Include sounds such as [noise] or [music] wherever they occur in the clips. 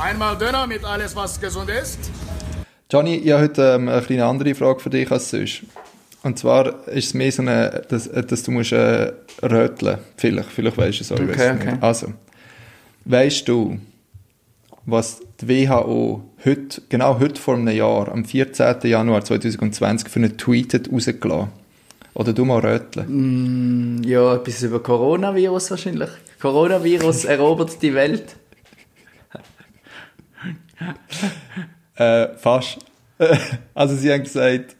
Einmal Döner mit alles, was gesund ist. Johnny, ich habe heute ähm, eine kleine andere Frage für dich als sonst. Und zwar ist es mehr so eine, dass, dass du musst äh, röteln. Vielleicht, vielleicht weißt du es auch. ich Okay, okay. Nicht. Also, weißt du, was die WHO heute, genau heute vor einem Jahr, am 14. Januar 2020, für einen Tweet hat rausgelassen? Oder du mal röteln? Ja, etwas über Coronavirus wahrscheinlich. Coronavirus erobert die Welt. [laughs] Äh, fast. [laughs] also sie haben gesagt,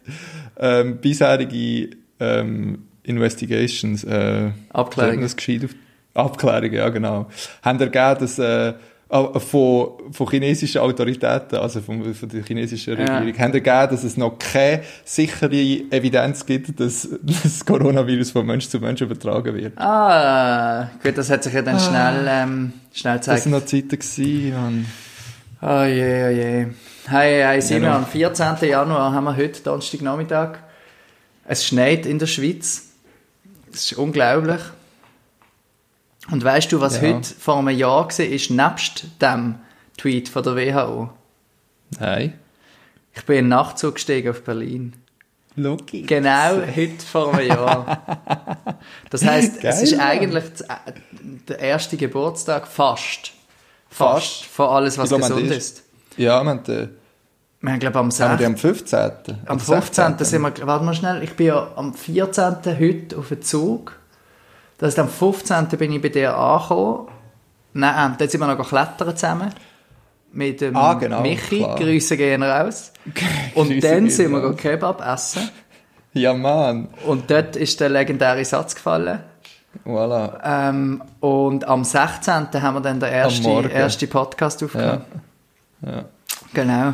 ähm, bisherige ähm, Investigations, äh, Abklärungen. Das auf, Abklärungen, ja genau, haben ergeben, dass äh, äh, von, von chinesischen Autoritäten, also von, von der chinesischen Ja. Regierung, haben ergeben, dass es noch keine sichere Evidenz gibt, dass das Coronavirus von Mensch zu Mensch übertragen wird. Ah, gut, das hat sich ja dann schnell, ähm, schnell Das gezeigt. waren noch Zeiten gewesen, Mann. Oh je, oh je. Hey, hey, Simon, Genau. am 14. Januar haben wir heute, Donnerstagnachmittag. Es schneit in der Schweiz. Das ist unglaublich. Und weißt du, was Ja. heute vor einem Jahr war, ist nebst dem Tweet von der WHO? Nein. Ich bin in den Nachtzug gestiegen auf Berlin. Logisch. Genau heute vor einem Jahr. [laughs] Das heisst, es ist eigentlich äh, der erste Geburtstag fast. Fast. Von alles, was glaub, man gesund ist-. Ja, wir haben, äh, Wir haben, glaube ich, am haben wir 6. die am 15. Am Oder 15. 16.. sind wir, warte mal schnell, ich bin ja am 14. heute auf dem Zug. Das heißt, am 15. bin ich bei dir angekommen. Nein, dann sind wir noch klettern zusammen. Mit dem Ah, genau, Michi, klar. Grüße gehen raus. Und Grüße dann sind wir raus. go Kebab essen. Ja, Mann. Und dort ist der legendäre Satz gefallen. Voilà. Ähm, und am 16. haben wir dann den ersten erste Podcast aufgenommen. Ja. Genau.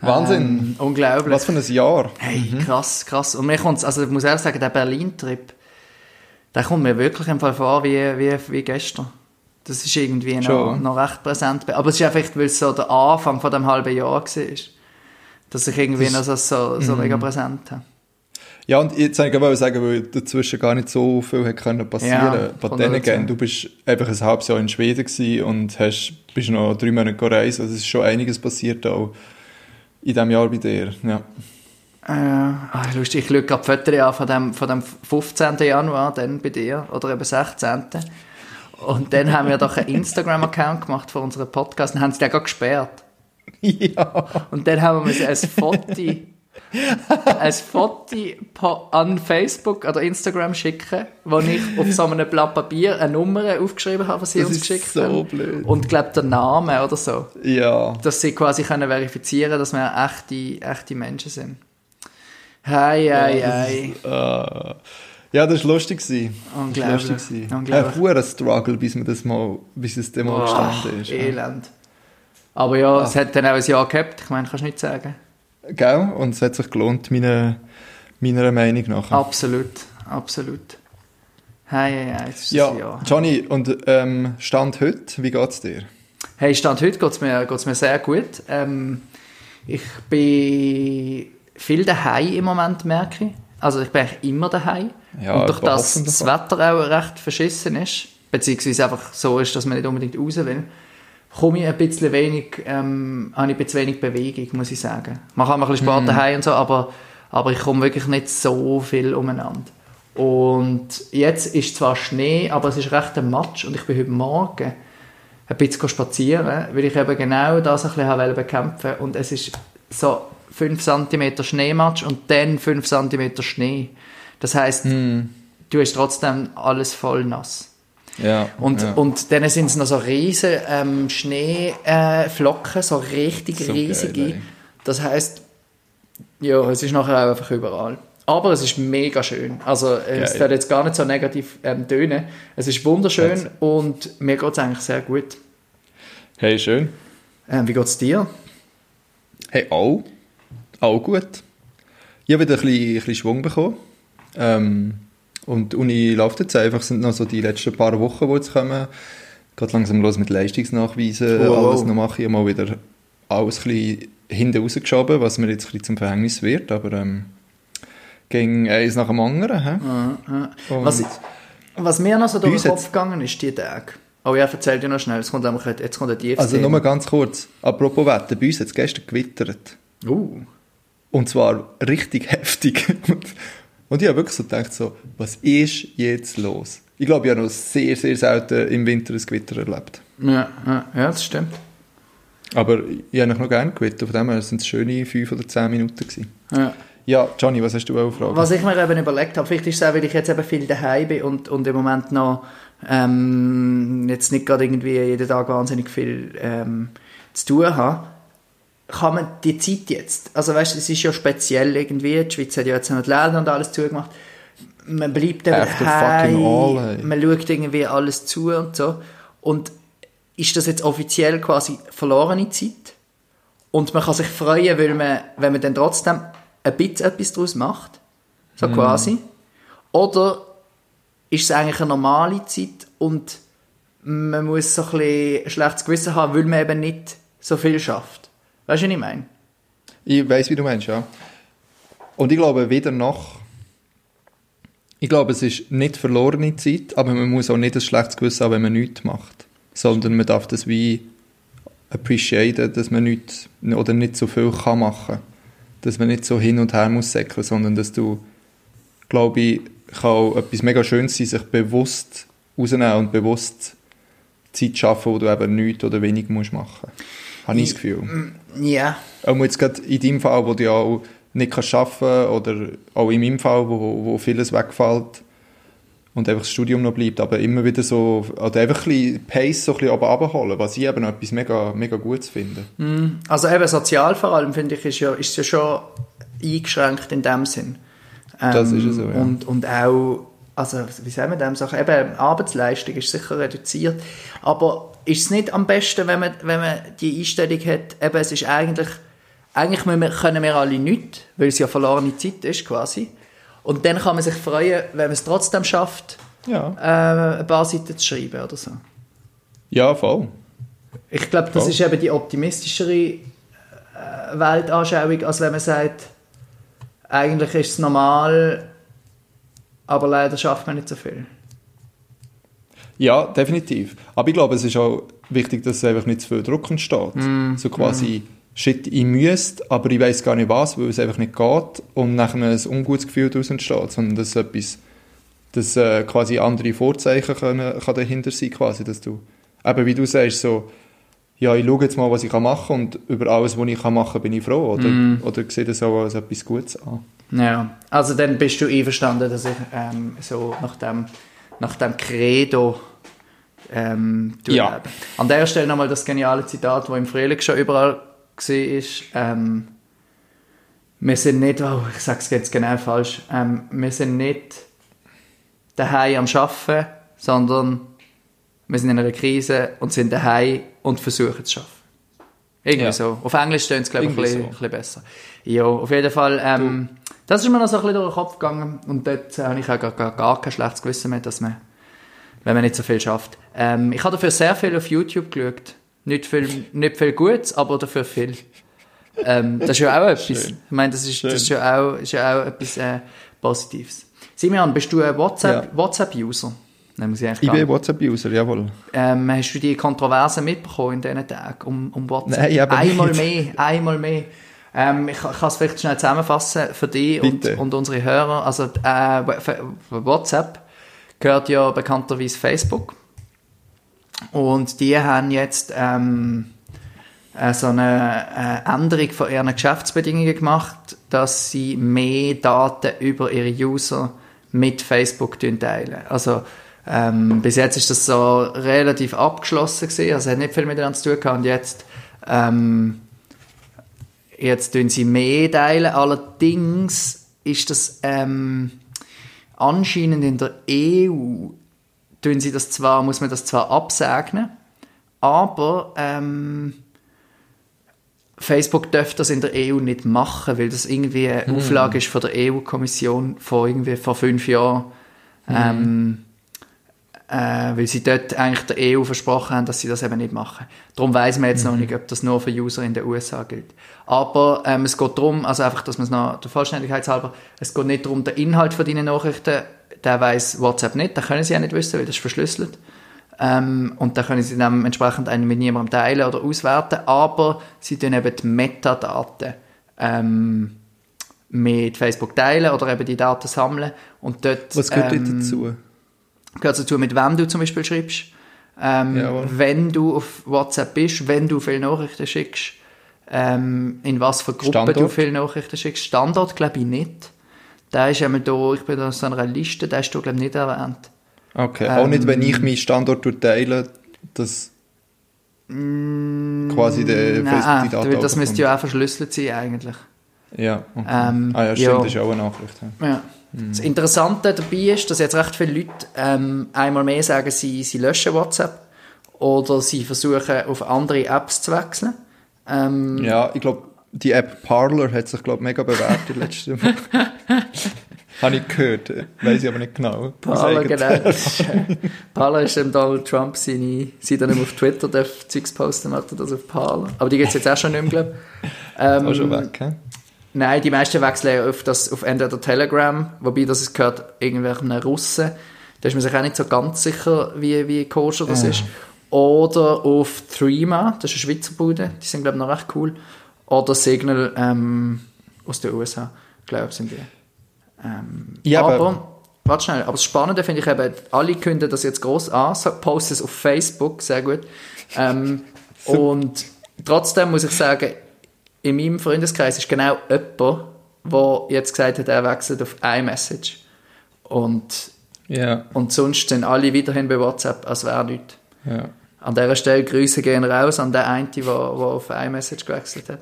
Wahnsinn. Ähm, unglaublich. Was für ein Jahr. Hey, krass, krass. Und mir kommt's, also ich muss ehrlich sagen, der Berlin-Trip, der kommt mir wirklich im Fall vor wie, wie, wie gestern. Das ist irgendwie noch, Schon. noch recht präsent. Aber es ist einfach, weil es so der Anfang von dem halben Jahr war. Dass ich irgendwie noch so, so, so mega präsent habe. Ja, und jetzt wollte ich aber sagen, weil dazwischen gar nicht so viel hat können passieren Ja, konnte. Bei du bist einfach ein halbes Jahr in Schweden gewesen und hast, bist noch drei Monate gereist. Also es ist schon einiges passiert auch in diesem Jahr bei dir. Ja. Äh, ah, lustig, ich schaue gerade Fotos an von dem, von dem 15. Januar, dann bei dir, oder eben 16. Und dann haben wir doch einen Instagram-Account gemacht für unseren Podcast und haben sie den gerade gesperrt. [laughs] ja. Und dann haben wir ein Foto, [laughs] ein Foto an Facebook oder Instagram schicken, wo ich auf so einem Blatt Papier eine Nummer aufgeschrieben habe, was sie Das uns ist geschickt so haben. blöd. Und glaube der Name oder so. Ja. Dass sie quasi können verifizieren dass wir echte, echte Menschen sind. Hei, hei, hei. Äh, ja, das war lustig. gewesen. Das war Unglaublich. lustig. Unglaublich. Ein hoher Struggle, bis, man das mal, bis es dann mal gestanden ist. ja. Elend. Aber ja, es hat dann auch ein Jahr gehabt, ich meine, kannst du nicht sagen. Gell? Und es hat sich gelohnt, meiner, meiner Meinung nach. Absolut, absolut. Hei, das ist Ja, Jahr. Johnny, und ähm, Stand heute, wie geht's dir? Hey, Stand heute geht es mir, geht's mir sehr gut. Ähm, ich bin viel daheim im Moment, merke ich. Also ich bin eigentlich immer daheim. Ja, Und durch aber das. Wetter auch recht verschissen ist, beziehungsweise einfach so ist, dass man nicht unbedingt raus will, komme ich ein bisschen wenig, ähm, habe ich ein bisschen wenig Bewegung, muss ich sagen. Man kann mal ein bisschen Mhm. Sport daheim und so, aber, aber ich komme wirklich nicht so viel umeinander. Und jetzt ist zwar Schnee, aber es ist recht ein Matsch und ich bin heute Morgen ein bisschen spazieren, weil ich eben genau das ein bisschen bekämpfen und es ist so 5 cm Schneematsch und dann 5 cm Schnee. Das heißt, Hm. du hast trotzdem alles voll nass. Ja. Und, ja. und dann sind es noch so riesen ähm, Schneeflocken, äh, so richtig So riesige. geil, das heißt, ja, es ist nachher auch einfach überall. Aber es ist mega schön. Also äh, es wird jetzt gar nicht so negativ ähm, tönen. Es ist wunderschön Hat's. und mir geht es eigentlich sehr gut. Hey, schön. Ähm, wie geht es dir? Hey, auch. Auch gut. Ich habe wieder ein bisschen, ein bisschen Schwung bekommen. Ähm, und die Uni läuft jetzt einfach. Es sind noch so die letzten paar Wochen, die jetzt kommen. Geht langsam los mit Leistungsnachweisen, Wow. alles noch mache. Ich mal wieder alles ein bisschen hinten rausgeschoben, was mir jetzt ein bisschen zum Verhängnis wird. Aber ähm, ging eins nach dem anderen. He? Und- Was, was mir noch so durch den Kopf gegangen ist, die Tage. Oh ja, erzähl dir noch schnell, jetzt kommt, nämlich, jetzt kommt ein tiefes Also nur ganz kurz, apropos Wetter, bei uns hat es gestern gewittert. Uh. Und zwar richtig [laughs] heftig. Und, ich habe wirklich so gedacht, so, was ist jetzt los? Ich glaube, ich habe noch sehr, sehr selten im Winter ein Gewitter erlebt. Ja, ja, das stimmt. Aber ich habe noch gerne gewittert, von dem her sind es schöne fünf oder zehn Minuten gewesen. Ja. Ja, Johnny, was hast du auch fragen? Was ich mir eben überlegt habe, vielleicht ist es auch, weil ich jetzt eben viel daheim bin und, und im Moment noch ähm, jetzt nicht gerade irgendwie jeden Tag wahnsinnig viel ähm, zu tun habe, kann man die Zeit jetzt, also weißt du, es ist ja speziell irgendwie, die Schweiz hat ja jetzt noch die Läden und alles zugemacht, man bleibt all, hey. man schaut irgendwie alles zu und so und ist das jetzt offiziell quasi verlorene Zeit? Und man kann sich freuen, weil man, wenn man dann trotzdem ein bisschen etwas daraus macht. So quasi. Oder ist es eigentlich eine normale Zeit und man muss so ein bisschen ein schlechtes Gewissen haben, weil man eben nicht so viel schafft. Weißt du, was ich meine? Ich weiß, wie du meinst, ja. Und ich glaube, weder noch. Ich glaube, es ist nicht verlorene Zeit, aber man muss auch nicht ein schlechtes Gewissen haben, wenn man nichts macht. Sondern man darf das wie appreciaten, dass man nichts oder nicht so viel kann machen Dass man nicht so hin und her muss säckeln, sondern dass du, glaube ich, kann auch etwas mega Schönes sein, sich bewusst rausnehmen und bewusst Zeit schaffen, wo du eben nichts oder wenig musst machen. Habe ich das Gefühl. Ja. Auch jetzt gerade in deinem Fall, wo du ja auch nicht kannst arbeiten oder auch in meinem Fall, wo, wo vieles wegfällt und einfach das Studium noch bleibt, aber immer wieder so, oder einfach ein bisschen Pace so ein bisschen runterholen, was ich eben etwas mega, mega Gutes finde. Also eben sozial vor allem, finde ich, ist ja, ist ja schon eingeschränkt in dem Sinn. Ähm, Das ist ja so, ja. Und, und auch, also wie sagen wir dem Sachen, eben Arbeitsleistung ist sicher reduziert, aber ist es nicht am besten, wenn man, wenn man die Einstellung hat, eben es ist eigentlich, eigentlich können wir alle nichts, weil es ja verlorene Zeit ist quasi. Und dann kann man sich freuen, wenn man es trotzdem schafft, Ja. äh, ein paar Seiten zu schreiben oder so. Ja, voll. Ich glaube, das Voll. ist eben die optimistischere äh, Weltanschauung, als wenn man sagt, eigentlich ist es normal, aber leider schafft man nicht so viel. Ja, definitiv. Aber ich glaube, es ist auch wichtig, dass es einfach nicht zu viel Druck entsteht. So quasi, shit, ich müsste, aber ich weiß gar nicht was, weil es einfach nicht geht und nachher ein ungutes Gefühl daraus entsteht, sondern dass etwas, dass äh, quasi andere Vorzeichen können, kann dahinter sein, quasi, dass du, eben wie du sagst, so, ja, ich schaue jetzt mal, was ich kann machen und über alles, was ich kann machen, bin ich froh oder, oder sehe das auch als etwas Gutes an. Ja, also dann bist du einverstanden, dass ich ähm, so nach dem, nach dem Credo ähm, Ja. An der Stelle nochmal das geniale Zitat, das im Frühling schon überall war. Ähm, wir sind nicht, oh, ich sage es jetzt genau falsch, ähm, wir sind nicht daheim am Arbeiten, sondern wir sind in einer Krise und sind daheim und versuchen zu arbeiten. Irgendwie Ja. so. Auf Englisch stehen es, glaube ich, ein bisschen, so. ein bisschen besser. Ja, auf jeden Fall. Ähm, das ist mir noch so ein bisschen durch den Kopf gegangen und dort habe ich auch gar, gar, gar kein schlechtes Gewissen mehr, dass man, wenn man nicht so viel schafft. Ähm, ich habe dafür sehr viel auf YouTube geschaut. Nicht viel, nicht viel Gutes, aber dafür viel. Ähm, das ist ja auch [laughs] etwas. Schön. Ich meine, das ist, das ist, ja, auch, ist ja auch etwas äh, Positives. Simeon, bist du ein WhatsApp- Ja. WhatsApp-User? Nein, muss ich Ich bin. WhatsApp-User, jawohl. Ähm, hast du die Kontroversen mitbekommen in diesen Tagen um, um WhatsApp? Nein, eben einmal nicht. mehr, einmal mehr. Ähm, ich, ich kann es vielleicht schnell zusammenfassen für dich und, und unsere Hörer. Also äh, WhatsApp gehört ja bekannterweise Facebook. Und die haben jetzt ähm, äh, so eine äh, Änderung von ihren Geschäftsbedingungen gemacht, dass sie mehr Daten über ihre User mit Facebook teilen. Also ähm, bis jetzt ist das so relativ abgeschlossen gewesen, also hat nicht viel miteinander zu tun gehabt und jetzt ähm, jetzt tun sie mehr teilen. Allerdings ist das ähm, anscheinend in der EU tun sie das zwar, muss man das zwar absegnen, aber ähm, Facebook darf das in der EU nicht machen, weil das irgendwie eine Auflage ist von der EU-Kommission vor irgendwie vor fünf Jahren. Ähm, äh, weil sie dort eigentlich der EU versprochen haben, dass sie das eben nicht machen. Darum weiß man jetzt noch nicht, ob das nur für User in den USA gilt. Aber ähm, es geht darum, also einfach, dass man es noch der Vollständigkeit halber, es geht nicht darum, der Inhalt von deinen Nachrichten, der weiß WhatsApp nicht, den können sie ja nicht wissen, weil das ist verschlüsselt. Ähm, und dann können sie dann entsprechend einen mit niemandem teilen oder auswerten, aber sie tun eben die Metadaten ähm, mit Facebook teilen oder eben die Daten sammeln und dort Was gehört ähm, dazu? Gehört dazu, mit wem du zum Beispiel schreibst, ähm, wenn du auf WhatsApp bist, wenn du viele Nachrichten schickst, ähm, in was für Gruppen du viele Nachrichten schickst. Standort glaube ich nicht. Der ist einmal da, ich bin da auf so einer Liste, der ist da glaube ich nicht erwähnt. Okay, auch nicht, wenn ich Ähm, meinen Standort teile, dass quasi der Facebook die Nein, Daten weil das müsste ja auch verschlüsselt sein eigentlich. Ja, okay. Ähm, ah ja, stimmt, ja. das ist auch eine Nachricht. Ja. Ja. Das Interessante dabei ist, dass jetzt recht viele Leute ähm, einmal mehr sagen, sie, sie löschen WhatsApp oder sie versuchen auf andere Apps zu wechseln. Ähm, Ja, ich glaube, die App Parler hat sich, glaube mega bewährt in letzter Woche. [laughs] Habe ich gehört, weiß ich aber nicht genau. Parler, genau. äh, [laughs] [laughs] Parler ist dem Donald Trump seine, seit er nicht mehr auf Twitter darf Zeugs posten, hat das auf Parler. Aber die gibt es jetzt auch schon nicht mehr, glaube ich. Ähm, Auch schon weg, hä? Nein, die meisten wechseln ja auf, das, auf entweder Telegram, wobei das gehört irgendwelchen Russen. Da ist man sich auch nicht so ganz sicher, wie, wie koscher das ist. Oder auf Threema, das ist eine Schweizer Bude, die sind glaube ich noch recht cool. Oder Signal ähm, aus den USA, glaube ich, sind die. Ähm, Ja, aber- aber, warte schnell, aber das Spannende finde ich eben, alle kündigen das jetzt groß an, posten es auf Facebook, sehr gut. Ähm, [laughs] und trotzdem muss ich sagen, in meinem Freundeskreis ist genau jemand, der jetzt gesagt hat, er wechselt auf iMessage. Und, Ja, und sonst sind alle weiterhin bei WhatsApp, als wäre nichts. ja. An dieser Stelle Grüße gehen raus an den einen, der, der auf iMessage gewechselt hat.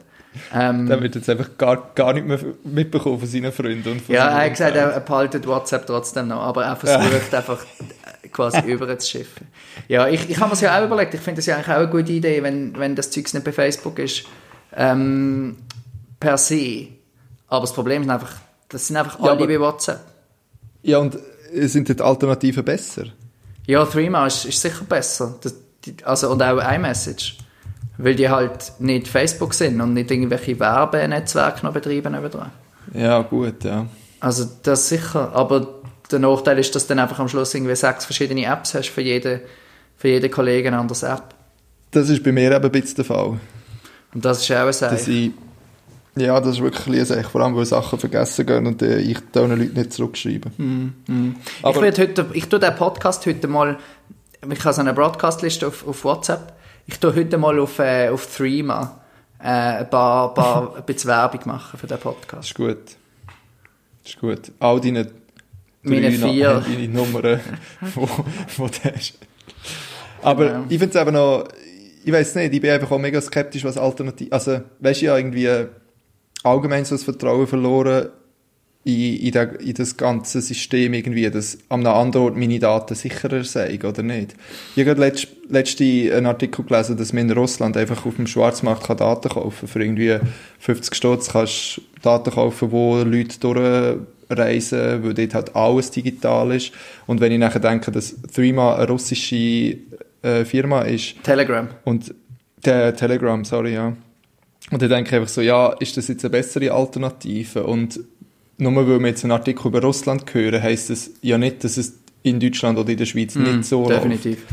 Ähm, Der wird jetzt einfach gar, gar nicht mehr mitbekommen von seinen Freunden. Und von ja, er hat gesagt, er, er behaltet WhatsApp trotzdem noch, aber er versucht einfach äh, quasi [laughs] über zu schiffen. Ja, ich, ich habe mir das ja auch überlegt, ich finde das ja eigentlich auch eine gute Idee, wenn, wenn das Zeugs nicht bei Facebook ist, ähm, per se. Aber das Problem ist einfach, das sind einfach Ja, alle aber- bei WhatsApp. Ja, und äh, sind die Alternativen besser? Ja, Threema ist, ist sicher besser. Das, die, also, und auch iMessage. Weil die halt nicht Facebook sind und nicht irgendwelche Werbenetzwerke noch betreiben nebendran. Ja, gut, ja. Also das sicher, aber der Nachteil ist, dass du dann einfach am Schluss irgendwie sechs verschiedene Apps hast für jeden, für jeden Kollegen eine andere App. Das ist bei mir eben ein bisschen der Fall. Und das ist auch ein ich, ja, das ist wirklich ein ein Zeichen, vor allem, weil Sachen vergessen gehen und äh, ich diesen Leuten nicht zurückschreibe. ich, Aber- werde heute, ich tue den Podcast heute mal, ich habe so eine Broadcast-Liste auf, auf WhatsApp, ich tue heute mal auf, äh, auf Threema äh, ein paar, paar [laughs] ein bisschen Werbung machen für den Das Podcast. ist gut. Das ist gut. All deine Meine vier. [laughs] deine Nummern, wo, wo du hast. Aber Genau. ich finde es eben noch, ich weiß nicht, ich bin einfach auch mega skeptisch, was Alternativ, also, weißt du, ja irgendwie allgemein so das Vertrauen verloren in, in, der, in das ganze System irgendwie, dass an einem anderen Ort meine Daten sicherer sind, oder nicht? Ich habe letzt, letzte einen Artikel gelesen, dass man in Russland einfach auf dem Schwarzmarkt kann Daten kaufen Für irgendwie 50 Stutz kannst du Daten kaufen, wo Leute durchreisen, weil dort halt alles digital ist. Und wenn ich nachher denke, dass Threema eine russische äh, Firma ist, Telegram. und der Telegram, sorry, ja. Und dann denke ich einfach so, ja, ist das jetzt eine bessere Alternative? Und nur weil wir jetzt einen Artikel über Russland hören, heisst das ja nicht, dass es in Deutschland oder in der Schweiz nicht so läuft. Definitiv.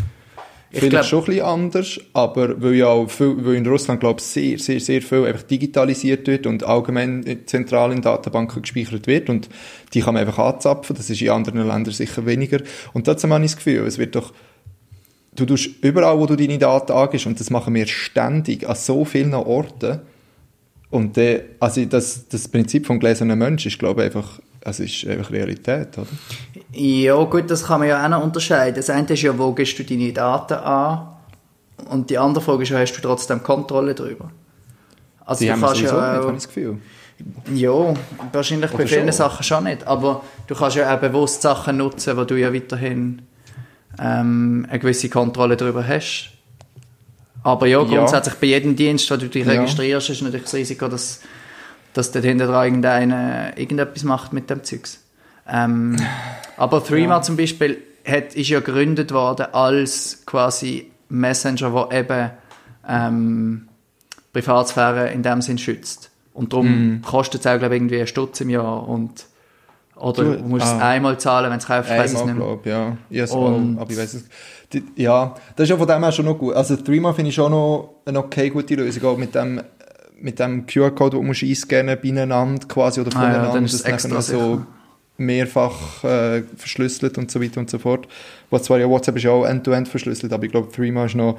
Ich Vielleicht glaub- schon ein bisschen anders, aber weil ja auch viel, weil in Russland, glaube ich, sehr, sehr, sehr viel einfach digitalisiert wird und allgemein zentral in Datenbanken gespeichert wird und die kann man einfach anzapfen, das ist in anderen Ländern sicher weniger. Und trotzdem habe ich das Gefühl, es wird doch, du tust überall, wo du deine Daten angibst, und das machen wir ständig an so vielen Orten, und äh, also das, das Prinzip vom gläsernen Mensch ist, glaube ich, einfach, also ist einfach Realität, oder? Ja, gut, das kann man ja auch noch unterscheiden. Das eine ist ja, wo gibst du deine Daten an? Und die andere Frage ist ja, hast du trotzdem Kontrolle darüber? Also Die du haben kannst ja nicht, auch, habe ich das Gefühl. Ja, wahrscheinlich bei Oder vielen schon? Sachen schon nicht. Aber du kannst ja auch bewusst Sachen nutzen, wo du ja weiterhin ähm, eine gewisse Kontrolle darüber hast. Aber ja, Ja. grundsätzlich bei jedem Dienst, wo du dich Ja. registrierst, ist natürlich das Risiko, dass, dass dort hinter dran irgendeiner irgendetwas macht mit dem Zeugs. Ähm, [sighs] aber Threema zum Beispiel hat, ist ja gegründet worden als quasi Messenger, der eben ähm, Privatsphäre in dem Sinn schützt. Und darum kostet es auch, glaube ich, irgendwie einen Stutz im Jahr. Und Oder Du- musst ah. es einmal zahlen, wenn es kaufst, ich weiss es nicht mehr. glaube ja. Has Und- auch, aber ich weiß es. Die, ja, das ist ja von dem her schon noch gut. Also Threema finde ich schon noch eine okay gute Lösung, auch mit dem mit dem QR-Code, den du einscannen beieinander quasi oder Ah ja, voneinander, dann ist es das extra so mehrfach äh, verschlüsselt und so weiter und so fort. Was zwar ja WhatsApp ist ja auch end-to-end verschlüsselt, aber ich glaube Threema ist noch,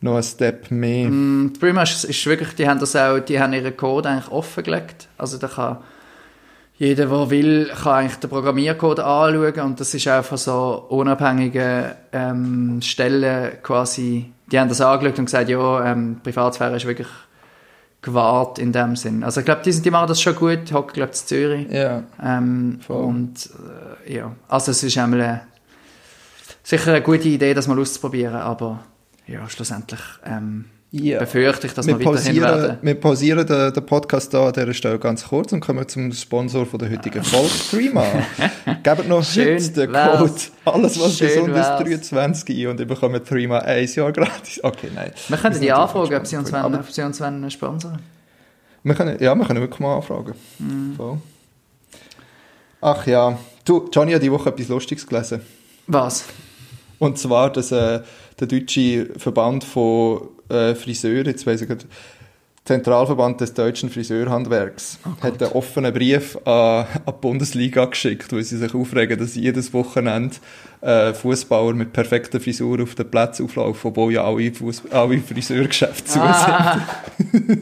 noch ein Step mehr. Mm, Prima ist, ist wirklich, die haben das auch, die haben ihren Code eigentlich offengelegt. Also da kann jeder, der will, kann eigentlich den Programmiercode anschauen und das ist auch von so unabhängigen ähm, Stellen quasi, die haben das angeschaut und gesagt, ja, ähm, Privatsphäre ist wirklich gewahrt in dem Sinn. Also ich glaube, die, sind- die machen das schon gut, hocken glaube ich in Zürich. Ja, Ähm, Voll. und äh, ja, also es ist einmal eine, sicher eine gute Idee, das mal auszuprobieren, aber ja, schlussendlich ähm, Ja. befürchte ich, dass wir wir pausieren, werden. wir pausieren den, den Podcast da an dieser Stelle ganz kurz und kommen zum Sponsor von der heutigen Folge, [laughs] Threema. Gebt noch Schön heute den wär's. Code «Alles, was Schön gesund ist» wär's. 23 ein und ihr bekommt Threema ein Jahr gratis. Okay, nein. Wir können die ist anfragen, ob sie uns, wollen, ob sie uns wollen sponsern wir können, ja, wir können wirklich mal anfragen. Mhm. Voll. Ach ja, du, Johnny hat die Woche etwas Lustiges gelesen. Was? Und zwar, dass äh, der deutsche Verband von äh, Friseuren, jetzt weiss ich gerade, Zentralverband des deutschen Friseurhandwerks, Oh hat einen offenen Brief an, an die Bundesliga geschickt, wo sie sich aufregen, dass jedes Wochenende äh, Fußballer mit perfekter Frisur auf den Platz auflaufen, obwohl ja alle, Fuss alle Friseurgeschäfte zu sind. Ah,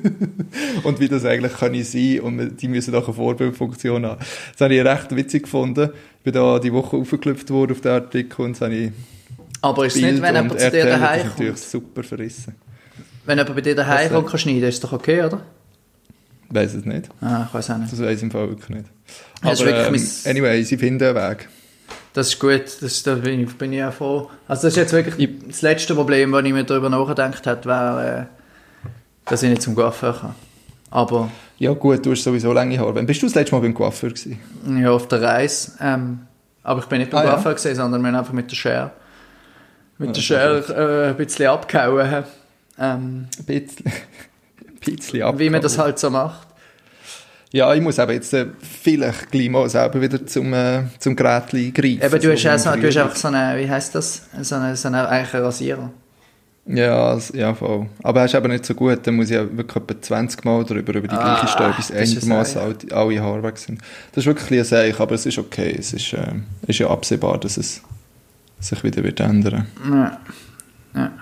[laughs] Und wie das eigentlich kann sein und die müssen auch eine Vorbildfunktion haben. Das habe ich recht witzig gefunden. Ich bin da die Woche aufgeklüpft worden auf den Artikel und das habe ich aber ist es nicht, wenn jemand zu dir daheim natürlich kommt? super verrissen. Wenn jemand bei dir daheim kommt, kann schneiden, ist doch okay, oder? Weiß es nicht. Ah, ich weiß auch nicht. Das weiß ich im Fall wirklich nicht. Das ist Aber wirklich ähm, anyway, sie finden einen Weg. Das ist gut, das, da bin ich, bin ich auch froh. Also das ist jetzt wirklich das letzte Problem, das ich mir darüber nachgedacht habe, wäre, äh, dass ich nicht zum Coiffeur kann. Aber Ja gut, du hast sowieso lange Haare. Wann bist du das letzte Mal beim Coiffeur gewesen? ja, auf der Reise. Ähm, aber ich bin nicht beim Ah, ja. Coiffeur gewesen, sondern wir haben einfach mit der Schere, mit der Schere äh, ein bisschen abgehauen. Ähm, Ein bisschen, ein bisschen ab. wie man das halt so macht. Ja, ich muss eben jetzt äh, vielleicht gleich mal selber wieder zum, äh, zum Gerätchen greifen. Eben, du hast, so auch wie so, du hast einfach so eine, wie heisst das? So eine, so eine, eigentlich einen Rasierer. Ja, ja, voll. Aber er ist eben nicht so gut, dann muss ich ja wirklich etwa 20 Mal drüber über die Ah, gleiche Stelle, bis einigermaßen alle, alle Haare weg sind. Das ist wirklich ein Seich, aber es ist okay. Es ist, äh, ist ja absehbar, dass es sich wieder wird ändern Ja. Ja.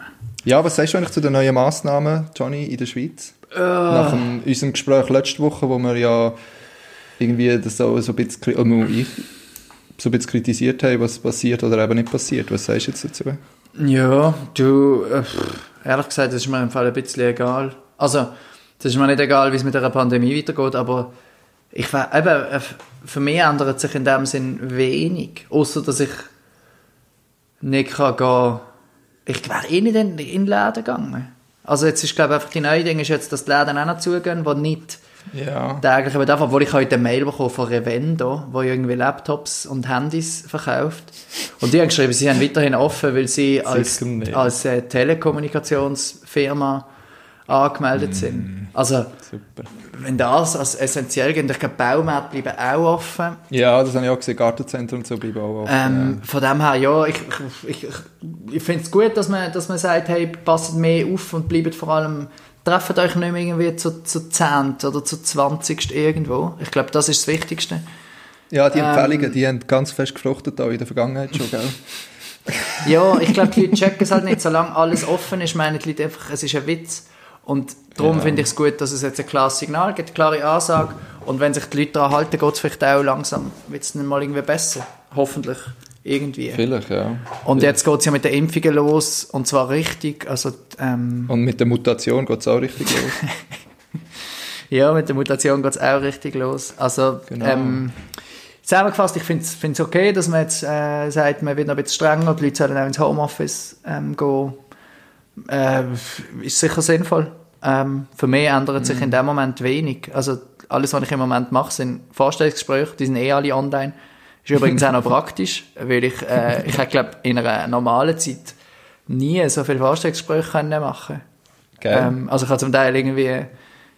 Ja, was sagst du eigentlich zu den neuen Massnahmen, Johnny, in der Schweiz? Nach dem, unserem Gespräch letzte Woche, wo wir ja irgendwie das so, so ein bisschen, nur ich, so ein bisschen kritisiert haben, was passiert oder eben nicht passiert. Was sagst du jetzt dazu? Ja, du, äh, ehrlich gesagt, das ist mir im Fall ein bisschen egal. Also, das ist mir nicht egal, wie es mit der Pandemie weitergeht, aber ich eben, für mich ändert sich in dem Sinn wenig, außer dass ich nicht kann gehen. Ich wäre eh nicht in, in den Läden gegangen. Also jetzt ist, glaube ich, einfach die neue Ding ist jetzt, dass die Läden auch noch zugehen, die nicht Ja. täglich bedarf, obwohl ich heute eine Mail bekommen von Revendo, wo irgendwie Laptops und Handys verkauft. Und die haben geschrieben, sie haben weiterhin offen, weil sie als, als äh, Telekommunikationsfirma angemeldet sind. Also, Super. wenn das als essentiell geht, ich glaube, Baumärkte bleiben auch offen. Ja, das habe ich auch gesehen. Gartenzentren und so bleiben auch offen. Ähm, Von dem her, ja, ich, ich, ich, ich finde es gut, dass man, dass man sagt, hey, passt mehr auf und bleibt vor allem, trefft euch nicht mehr irgendwie zu, zu 10. oder zu 20. irgendwo. Ich glaube, das ist das Wichtigste. ja, die ähm, Empfehlungen, die haben ganz fest gefruchtet auch in der Vergangenheit schon, gell? [laughs] Ja, ich glaube, die Leute checken es halt nicht, solange alles offen ist, meinen die Leute einfach, es ist ein Witz. Und darum Ja. finde ich es gut, dass es jetzt ein klares Signal gibt, eine klare Ansage. Und wenn sich die Leute daran halten, geht es vielleicht auch langsam, wird es dann mal irgendwie besser. Hoffentlich. Irgendwie. Vielleicht, ja. Und jetzt geht es ja mit den Impfungen los, und zwar richtig. Also, ähm, Und mit der Mutation geht es auch richtig los. [laughs] ja, mit der Mutation geht es auch richtig los. Also, Genau. ähm, zusammengefasst, ich finde es okay, dass man jetzt äh, sagt, man wird noch ein bisschen strenger, die Leute sollen auch ins Homeoffice ähm, gehen. Äh, ist sicher sinnvoll. Ähm, für mich ändert sich in dem Moment wenig. Also, alles, was ich im Moment mache, sind Vorstellungsgespräche, die sind eh alle online. Ist übrigens auch noch [laughs] praktisch, weil ich, äh, ich hätte, glaube in einer normalen Zeit nie so viele Vorstellungsgespräche können machen Gell? ähm, also ich habe zum Teil irgendwie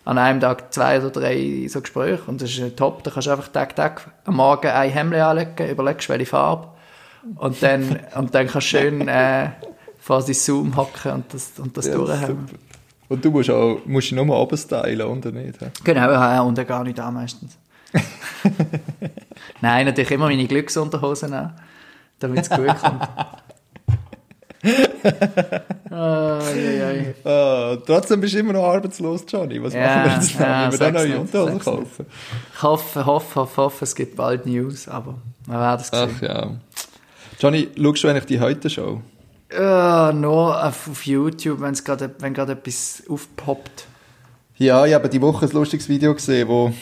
an einem Tag zwei oder drei so Gespräche und das ist top. Da kannst du einfach Tag, Tag am Morgen ein Hemd anlegen, überlegst, welche Farbe und dann, und dann kannst du schön äh, dein Zoom hocken und das, und das Ja, durchhaben. super. Und du musst, auch, musst dich nur oben stylen, oder nicht? hä? Genau, ja, ja, und dann gar nicht an meistens. [laughs] Nein, natürlich immer meine Glücksunterhosen an, damit es gut kommt. oh, je, je. Ah, trotzdem bist du immer noch arbeitslos, Johnny. Was Ja, machen wir jetzt ja, noch? Müssen wir da neue Unterhosen kaufen? Ich hoffe, hoffe, hoffe, hoffe, es gibt bald News, aber wir werden es sehen. Ach ja. Johnny, schaust du eigentlich die Heute-Show? Ja, nur auf, YouTube, wenn's grade, wenn gerade etwas aufpoppt. Ja, ich habe die Woche ein lustiges Video gesehen, wo,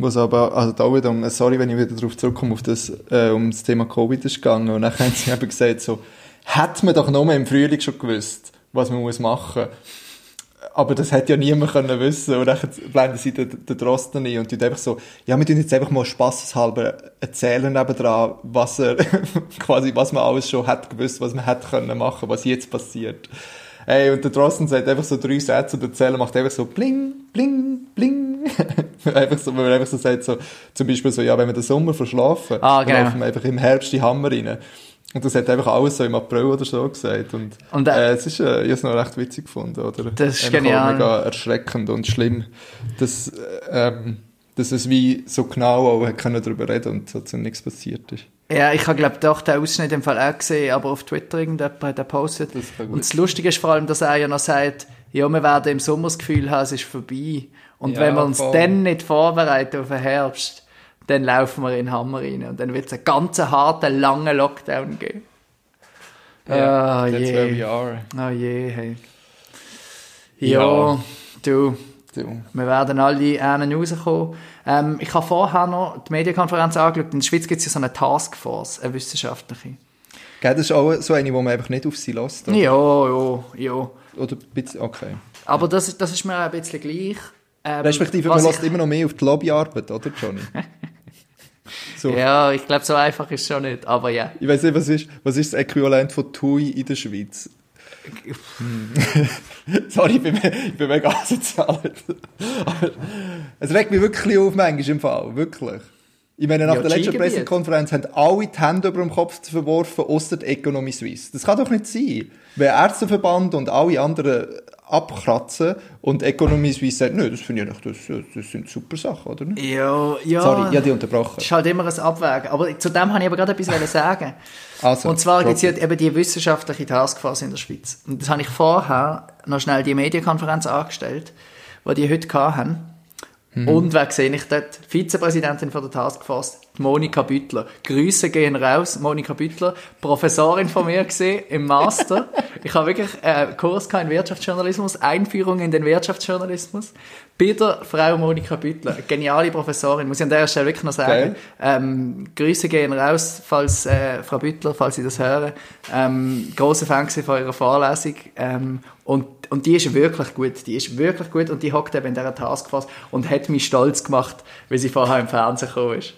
es aber, also da wieder um, sorry, wenn ich wieder darauf zurückkomme, auf das, äh, um das Thema Covid ist gegangen. Und dann [laughs] haben sie eben gesagt, so, hätte man doch nur im Frühling schon gewusst, was man muss machen. Aber das hätte ja niemand können wissen. Und dann blenden sie den, den Drosten ein und tun einfach so, ja, wir tun jetzt einfach mal spaßeshalber erzählen nebendran, was er, [laughs] quasi, was man alles schon hat gewusst, was man hätte können machen, was jetzt passiert. Ey, und der Drosten sagt einfach so drei Sätze und erzählen macht einfach so bling, bling, bling. [laughs] einfach so, wenn man einfach so sagt, so, zum Beispiel so, ja, wenn wir den Sommer verschlafen, Ah, dann genau. laufen wir einfach im Herbst die Hammer rein. Und das hat einfach alles so im April oder so gesagt. Und, Und, äh, äh, es ist, äh, ich habe es noch recht witzig gefunden, oder? Das ist genial. mega erschreckend und schlimm, dass, äh, ähm, dass es wie so genau auch können darüber reden und so zu nichts passiert ist. Ja, ich habe glaube doch den Ausschnitt im Fall auch gesehen, aber auf Twitter irgendjemand hat den gepostet. Das Und das Lustige ist vor allem, dass er ja noch sagt, ja, wir werden im Sommer das Gefühl haben, es ist vorbei. Und Ja, wenn wir uns voll. dann nicht vorbereiten auf den Herbst, dann laufen wir in den Hammer rein. Und dann wird es einen ganz harten, langen Lockdown geben. Ah, that's je. where we are. Oh je, hey. Ja. Ja, du, Du. wir werden alle einen rauskommen. Ähm, ich habe vorher noch die Medienkonferenz angeschaut. In der Schweiz gibt es ja so eine Taskforce, eine wissenschaftliche. Gell, das ist auch so eine, wo man einfach nicht auf sie lässt. Oder? Ja, ja, ja. oder bisschen, okay. Aber das, ist- das ist mir auch ein bisschen gleich. Ähm, Respektive, man ich- lässt immer noch mehr auf die Lobbyarbeit, oder, Johnny? [laughs] so. Ja, ich glaube, so einfach ist es schon nicht. Aber ja. Ich weiß nicht, was ist, was ist das Äquivalent von TUI in der Schweiz? [laughs] Sorry, ich bin, ich bin mega [laughs] asozial. Es regt mich wirklich auf, manchmal im Fall. Wirklich. Ich meine, nach Ja, der letzten. Pressekonferenz haben alle die Hände über dem Kopf verworfen, außer die Economy Suisse. Das kann doch nicht sein. Wenn Ärzteverband und alle anderen abkratzen und Economy Suisse sagt, nö, das finde ich nicht, das, das sind super Sachen, oder nicht? Ja, ja. Sorry, ich habe dich unterbrochen. Das ist halt immer ein Abwägen. Aber zu dem habe ich aber gerade etwas sagen. [laughs] Also, Und zwar gibt es ja eben die wissenschaftliche Taskforce in der Schweiz. Und das habe ich vorher noch schnell die Medienkonferenz angestellt, die die heute hatten. Mhm. Und wer sehe ich dort? Vizepräsidentin von der Taskforce, Monika Büttler. Grüße gehen raus, Monika Büttler, Professorin von mir gesehen im Master. Ich habe wirklich einen Kurs gehabt in Wirtschaftsjournalismus, Einführung in den Wirtschaftsjournalismus. Der Frau Monika Büttler, geniale Professorin, muss ich an der Stelle wirklich noch sagen. Ähm, Grüße gehen raus, falls äh, Frau Büttler, falls Sie das hören. Ähm, großer Fan von ihrer Vorlesung. Ähm, und, und die ist wirklich gut. Die ist wirklich gut und die hockt eben in dieser Taskforce und hat mich stolz gemacht, weil sie vorher im Fernsehen gekommen ist.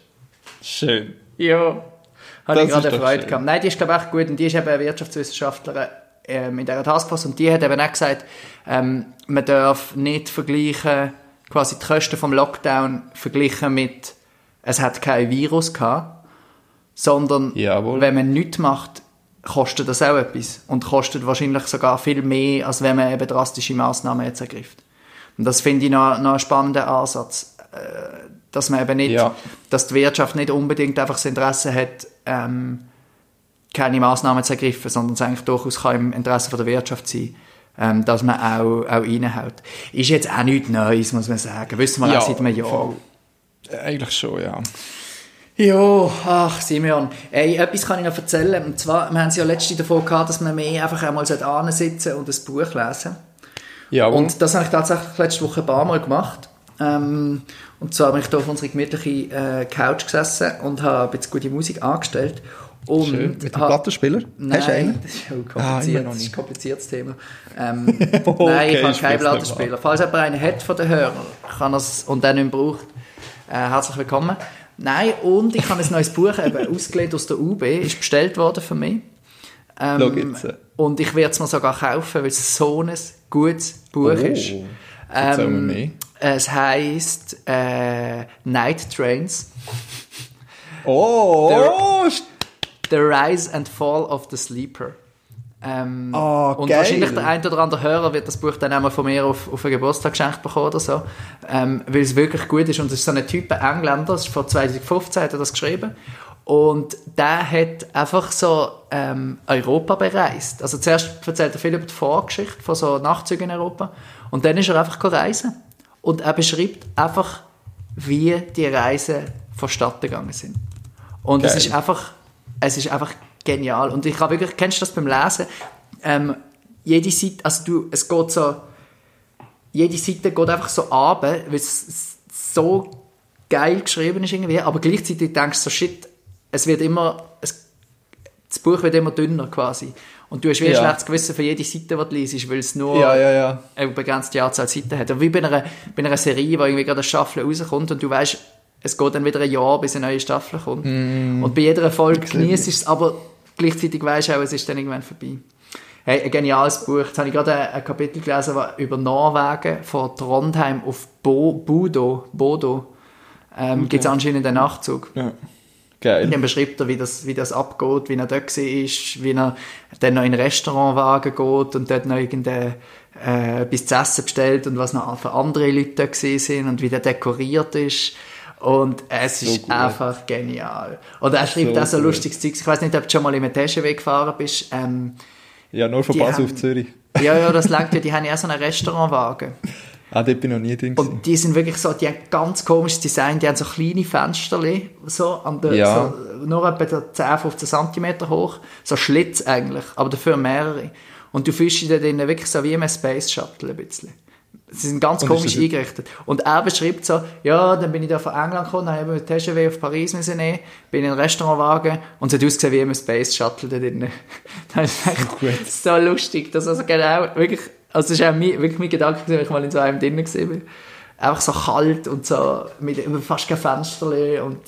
Schön. Ja. Habe ich gerade Freude gehabt. Nein, die ist, glaube ich, echt gut. Und die ist eben eine Wirtschaftswissenschaftlerin ähm, in dieser Taskforce. Und die hat eben auch gesagt, ähm, man darf nicht vergleichen, quasi die Kosten vom Lockdown vergleichen mit, es hat kein Virus gehabt, sondern Jawohl. wenn man nichts macht, kostet das auch etwas. Und kostet wahrscheinlich sogar viel mehr, als wenn man eben drastische Massnahmen jetzt ergreift. Und das finde ich noch, noch einen spannenden Ansatz, äh, dass man eben nicht, Ja. dass die Wirtschaft nicht unbedingt einfach das Interesse hat, ähm, keine Massnahmen zu ergreifen, sondern es eigentlich durchaus kann im Interesse von der Wirtschaft sein, ähm, dass man auch, auch reinhaut. Ist jetzt auch nichts Neues, muss man sagen. Wissen wir Ja, auch seit einem Jahr. Eigentlich schon, ja. Ja, ach Simeon. Ey, etwas kann ich noch erzählen. Und zwar, wir haben es ja letztens davon gehabt, dass man mehr einfach einmal sitzen und ein Buch lesen Ja, Und das habe ich tatsächlich letzte Woche ein paar Mal gemacht. Ähm, und zwar bin ich hier auf unsere gemütliche äh, Couch gesessen und habe bisschen gute Musik angestellt. Und Schön. Mit dem habe- Plattenspieler? Nein, Hast du einen? das ist auch Ah, kompliziert. noch das ist nicht. ein kompliziertes Thema. Ähm, Okay, [laughs] nein, ich habe keinen Plattenspieler. Falls jemand einen hat von den Hörern kann er's, und den nicht braucht, äh, herzlich willkommen. Nein, und ich habe ein neues Buch eben [laughs] ausgelegt aus der UB, ist bestellt worden für mich. Schau Ähm, jetzt. und ich werde es mir sogar kaufen, weil es so ein gutes Buch Oh, ist. mir mehr. Es heisst äh, Night Trains. [laughs] Oh, oh, st- The Rise and Fall of the Sleeper. Ähm, Ah, und geil. wahrscheinlich der ein oder andere Hörer wird das Buch dann einmal von mir auf, auf einen Geburtstag geschenkt bekommen oder so, ähm, weil es wirklich gut ist. Und es ist so ein Typ, ein Engländer, das ist vor 2015 hat er das geschrieben. Und der hat einfach so ähm, Europa bereist. Also zuerst erzählt er viel über die Vorgeschichte von so Nachtzügen in Europa. Und dann ist er einfach reisen. Und er beschreibt einfach, wie die Reisen vonstatten gegangen sind. Und es ist einfach, es ist einfach genial. Und ich habe wirklich, kennst du das beim Lesen? Ähm, jede Seite, also du, es geht so, jede Seite geht einfach so ab, weil es so geil geschrieben ist irgendwie, aber gleichzeitig denkst du so, shit, es wird immer, es, das Buch wird immer dünner quasi. Und du hast wie ein Ja. schlechtes Gewissen für jede Seite, die du liest, weil es nur ja, ja, ja. eine begrenzte Anzahl Seiten hat. Aber wie bei einer, bei einer Serie, wo irgendwie gerade eine Staffel rauskommt und du weißt, es geht dann wieder ein Jahr, bis eine neue Staffel kommt. Und bei jeder Folge genießt du es, aber gleichzeitig weißt du auch, es ist dann irgendwann vorbei. Hey, ein geniales Buch. Jetzt habe ich gerade ein, ein Kapitel gelesen über Norwegen, von Trondheim auf Bo, Bodo. Bodo. Ähm, Gibt es anscheinend einen Nachzug. ja. Geil. Dann beschreibt er, wie das, wie das abgeht, wie er dort war, wie er dann noch in einen Restaurantwagen geht und dort noch irgendein, äh, etwas zu essen bestellt und was noch für andere Leute da sind und wie der dekoriert ist. Und es ist gut. einfach genial. Oder er schreibt So auch so lustiges Zeug. Ich weiß nicht, ob du schon mal im TGW gefahren bist. Ähm, Ja, nur von Basel auf Zürich. ja, ja, das langt ja. Die haben ja auch so einen Restaurantwagen. [laughs] Ah, dort bin ich noch nie drin. Und die sind wirklich so, die haben ganz komisches Design, die haben so kleine Fenster, so, an der, Ja. so nur etwa 10, 15 cm hoch, so Schlitz eigentlich, aber dafür mehrere. Und du fühlst dich da drinnen wirklich so wie im Space Shuttle ein bisschen. Sie sind ganz Und komisch eingerichtet. Und er beschreibt so, ja, dann bin ich da von England gekommen, dann habe ich mit TGW auf Paris müssen nehmen, bin in einen Restaurantwagen und es hat ausgesehen wie im Space Shuttle da drinnen. [laughs] Das ist echt so lustig, dass also genau, wirklich, also das ist auch mein, wirklich mein Gedanke, wenn ich mal in so einem drinnen gesehen bin. Einfach so kalt und so, mit fast kein Fenster und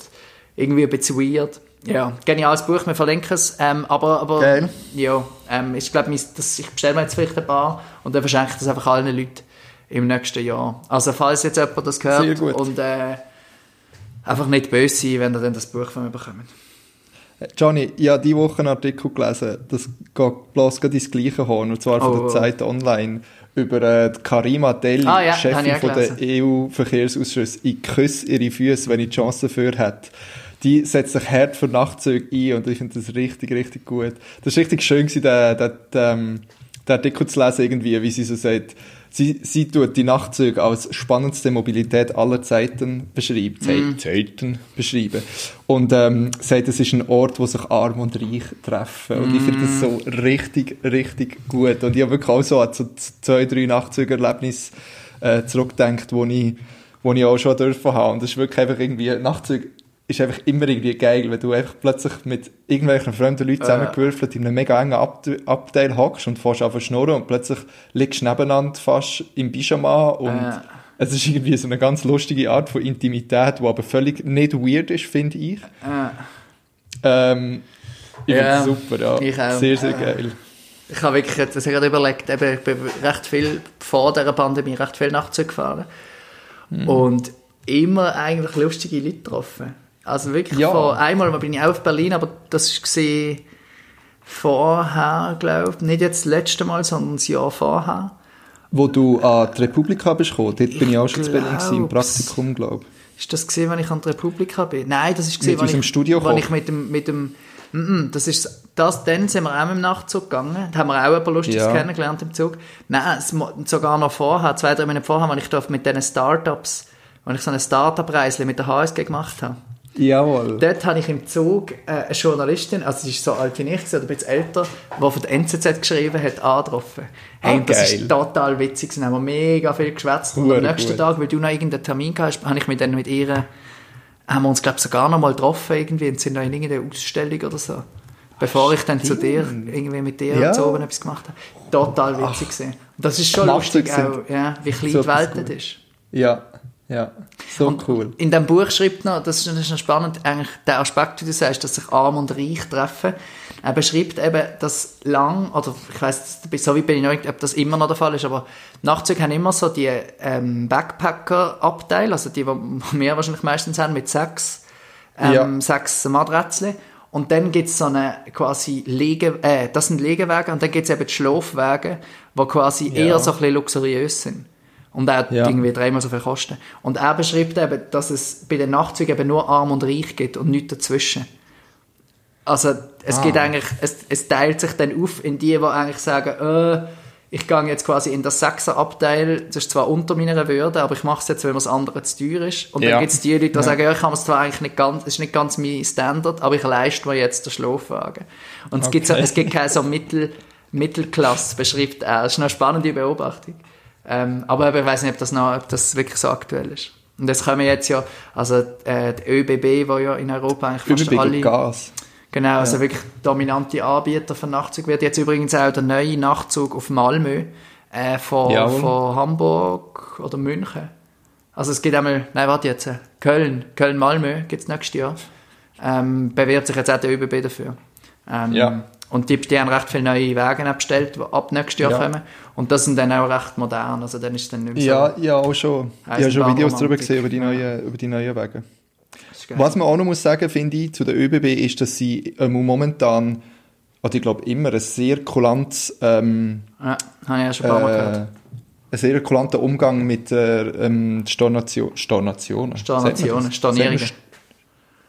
irgendwie ein bisschen weird. Ja, geniales Buch, wir verlinken es. Ähm, aber, aber Geil. ja, ähm, ich glaube, ich bestelle mir jetzt vielleicht ein paar und dann verschenke ich das einfach allen Leuten im nächsten Jahr. Also falls jetzt jemand das hört und äh, einfach nicht böse sein, wenn ihr dann das Buch von mir bekommt. Johnny, ich habe diese Woche einen Artikel gelesen, das geht bloß gerade ins gleiche Horn, und zwar von Oh, der. Zeit Online, über äh, Karima Deli, Ah, ja, Chefin von der. EU-Verkehrsausschuss. Ich küsse ihre Füße, wenn ich die Chance dafür hätte. Die setzt sich hart für Nachtzüge ein und ich finde das richtig, richtig gut. Das war richtig schön, den, den, den, den Artikel zu lesen, irgendwie, wie sie so sagt, sie, sie tut die Nachtzüge als spannendste Mobilität aller Zeiten beschreibt, Zei- Zeiten beschreiben. Und ähm, sagt, es ist ein Ort, wo sich Arm und Reich treffen. Und ich finde das so richtig, richtig gut. Und ich habe wirklich auch so an so zwei, drei Nachtzügerlebnisse äh, zurückgedacht, wo ich, wo ich auch schon dürfen haben. Und das ist wirklich einfach irgendwie, Nachtzüge ist einfach immer irgendwie geil, wenn du einfach plötzlich mit irgendwelchen fremden Leuten zusammengewürfelt in einem mega engen Ab Abteil hockst und fährst einfach schnurren und plötzlich liegst du nebeneinander fast im Pyjama und Äh. es ist irgendwie so eine ganz lustige Art von Intimität, die aber völlig nicht weird ist, finde ich. Ähm, ich Ja, finde es super, ja. ich auch. Sehr, sehr geil. Ich habe wirklich etwas gerade überlegt, eben, ich bin recht viel vor dieser Pandemie recht viel Nachtzug gefahren und immer eigentlich lustige Leute getroffen. Also wirklich Ja. von, einmal bin ich auch auf Berlin, aber das war vorher, glaube ich, nicht jetzt das letzte Mal, sondern das Jahr vorher. Wo du an die Republika bist gekommen, dort bin ich auch schon zu Berlin gewesen, im. Praktikum, glaube Ist das gesehen, wenn ich an der Republika bin? Nein, das ist gesehen, wenn ich, Studiokoch. wenn ich mit dem, mit dem, mm, mm, das ist, das, dann sind wir auch mit dem Nachtzug gegangen. Da haben wir auch etwas Lustiges Ja. kennengelernt im Zug. Nein, sogar noch vorher, zwei, drei Minuten vorher, wenn ich da mit diesen Startups, wenn ich so eine Startup-Reise mit der HSG gemacht habe. Jawohl. Dort habe ich im Zug äh, eine Journalistin, also sie ist so alt wie ich, oder ein bisschen älter, die von der NZZ geschrieben hat, angetroffen. Hey, Ah, und das ist total witzig. Sie haben mega viel geschwätzt. Und am nächsten gut. Tag, weil du noch irgendeinen Termin gehabt hast, habe ich mich dann mit ihr, haben wir uns, glaube ich, sogar noch mal getroffen irgendwie und sind noch in irgendeiner Ausstellung oder so. Bevor ich dann zu dir, irgendwie mit dir Ja. so oben etwas gemacht habe. Total witzig. Und das ist schon Nachtzüge lustig auch, ja, wie klein so die Welt ist. Ja, Ja, so Und cool. In dem Buch schreibt noch, das ist, das ist noch spannend, eigentlich der Aspekt, wie du sagst, dass sich Arm und Reich treffen. Er beschreibt eben, dass lang, oder ich weiss, so wie bin ich nicht, ob das immer noch der Fall ist, aber Nachtzüge haben immer so die ähm, Backpacker-Abteile, also die, die [laughs] wir wahrscheinlich meistens haben, mit sechs, ähm, Ja. sechs Matratzen. Und dann gibt's so eine quasi Lege, äh, das sind Legewege und dann gibt's eben die Schlafwege, die quasi Ja. eher so ein bisschen luxuriös sind. Und auch Ja. irgendwie dreimal so viel kosten. Und er beschreibt eben, dass es bei den Nachtzügen eben nur arm und reich gibt und nichts dazwischen. Also es Ah. gibt eigentlich, es, es teilt sich dann auf in die, die eigentlich sagen, äh, ich gehe jetzt quasi in das Sechser-Abteil, das ist zwar unter meiner Würde, aber ich mache es jetzt, weil mir das andere zu teuer ist. Und dann Ja. gibt es die Leute, die Ja. sagen, ja, ich kann es zwar eigentlich nicht ganz, es ist nicht ganz mein Standard, aber ich leiste mir jetzt den Schlafwagen. Und es, gibt so, Okay. es gibt keine so Mittel, Mittelklasse, beschreibt er. Das ist eine spannende Beobachtung. Ähm, aber ich weiß nicht, ob das, noch, ob das wirklich so aktuell ist. Und jetzt kommen jetzt ja, also äh, die ÖBB, wo ja in Europa eigentlich fast Überblick alle... Gas. Genau, also wirklich dominante Anbieter für Nachtzug wird jetzt übrigens auch der neue Nachtzug auf Malmö äh, von, Jawohl. von Hamburg oder München. Also es gibt einmal, nein, warte jetzt, äh, Köln, Köln-Malmö gibt es nächstes Jahr. Ähm, bewirbt sich jetzt auch der ÖBB dafür. Ähm, Ja. Und die, die haben recht viele neue Wege abgestellt, die ab nächstes Jahr Ja. kommen. Und das sind dann auch recht modern, also dann ist dann nicht mehr Ja, ja, auch schon. Ich habe schon Videos darüber gesehen, über die neuen, über die neuen so... Geil. Was man auch noch muss sagen, finde ich, zu der ÖBB, ist, dass sie ähm, momentan, oder ich glaube immer, ein sehr kulantes, ähm, Ja, habe ich ja schon ein paar Mal äh, gehört. einen sehr kulanten Umgang mit der ähm, Stornation, man das? Stornierungen.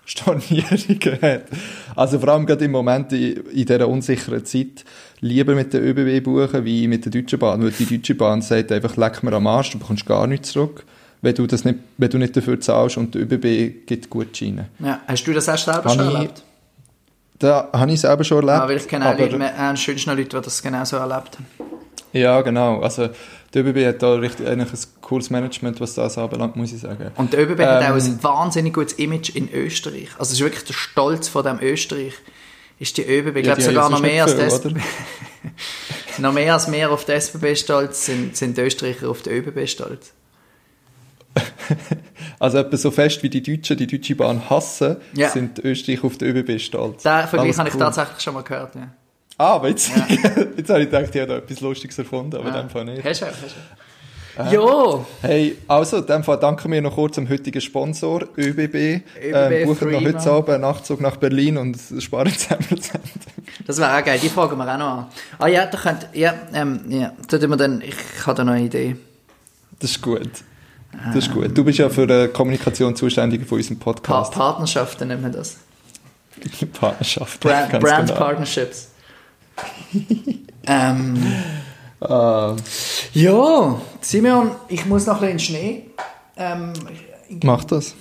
Stornierungen hat. Also vor allem gerade im Moment in, in dieser unsicheren Zeit lieber mit der ÖBB buchen wie mit der Deutschen Bahn, weil die Deutsche Bahn sagt einfach, leck mir am Arsch, du bekommst gar nichts zurück, wenn du, das nicht, wenn du nicht dafür zahlst und die ÖBB gibt Gutscheine. Ja. Hast du das auch selber Habe schon ich erlebt? Da habe ich selber schon erlebt. Ja, weil ich kenne auch Leute, äh, schönsten Leute, die das genau so erlebt haben. Ja, genau. Also, die ÖBB hat da richtig, eigentlich ein cooles Management, was das anbelangt, muss ich sagen. Und der ÖBB hat Ähm, auch ein wahnsinnig gutes Image in Österreich. Also es ist wirklich der Stolz von dem Österreich. Ist die ÖBB, ich Ja, glaube sogar noch mehr, als SBB, [laughs] noch mehr als mehr auf die SBB stolz sind, sind die Österreicher auf die ÖBB stolz. [laughs] Also, etwa so fest wie die Deutschen die Deutsche Bahn hassen, Ja. sind die Österreicher auf die ÖBB stolz. Den Vergleich habe ich cool. tatsächlich schon mal gehört. Ja. Ah, aber jetzt, [laughs] jetzt habe ich gedacht, ich habe da etwas Lustiges erfunden, aber in dem Fall nicht. Hast du hast du auch. Jo, Hey, also, in dem Fall danken wir noch kurz dem heutigen Sponsor, ÖBB. ähm, buchen noch heute Abend einen Nachtzug nach Berlin und sparen 10%. das wäre auch geil. Die fragen wir auch noch an. Ah ja, da könnt, ja, ähm, ja, da tun wir dann, ich habe da noch eine Idee. Das ist gut. Das ist gut. Du bist ja für die Kommunikation zuständig von unserem Pa Podcast. Partnerschaften nennt man das. [laughs] Partnerschaft. Brand, Brand genau. Partnerships. Ähm, Ah, ja, Simeon, ich muss noch ein bisschen in den Schnee. Ähm, ich, mach das.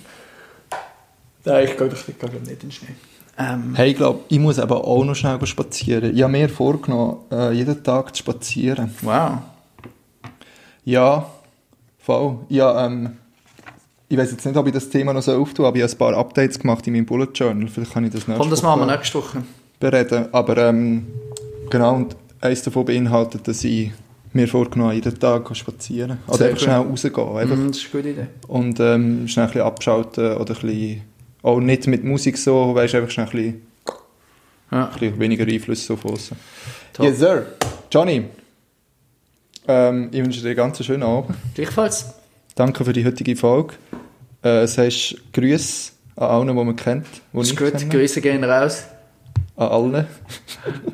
nein, ich gehe doch ich gehe nicht in den Schnee. Ähm, Hey, ich glaube, ich muss aber auch noch schnell spazieren. Ich habe mir vorgenommen, äh, jeden Tag zu spazieren. wow. Ja, voll. Ja, ähm, ich weiß jetzt nicht, ob ich das Thema noch so auftue, aber ich habe ein paar Updates gemacht in meinem Bullet Journal. Vielleicht kann ich das nächste Komm, das machen wir nächste Woche. bereden. Aber ähm, genau, und eines davon beinhaltet, dass ich mir vorgenommen jeden Tag spazieren. Oder Sehr einfach gut. schnell rausgehen. Einfach. Mhm, das ist eine gute Idee. Und ähm, schnell ein bisschen abschalten oder ein bisschen, auch nicht mit Musik so, weißt einfach schnell ein bisschen, Ja. ein bisschen weniger Einfluss auf außen. Top. Yes, sir. Johnny, ähm, ich wünsche dir einen ganz schönen Abend. Gleichfalls. Danke für die heutige Folge. Äh, es heißt Grüße an allen, die man kennt, die Das ist gut. kenne. Grüße gehen raus. An allen.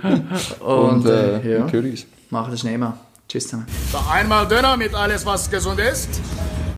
[laughs] Und, Und, äh, äh, ja, wir hören uns. machen den Schnee mal. Tschüss zusammen. Einmal Döner mit alles, was gesund ist.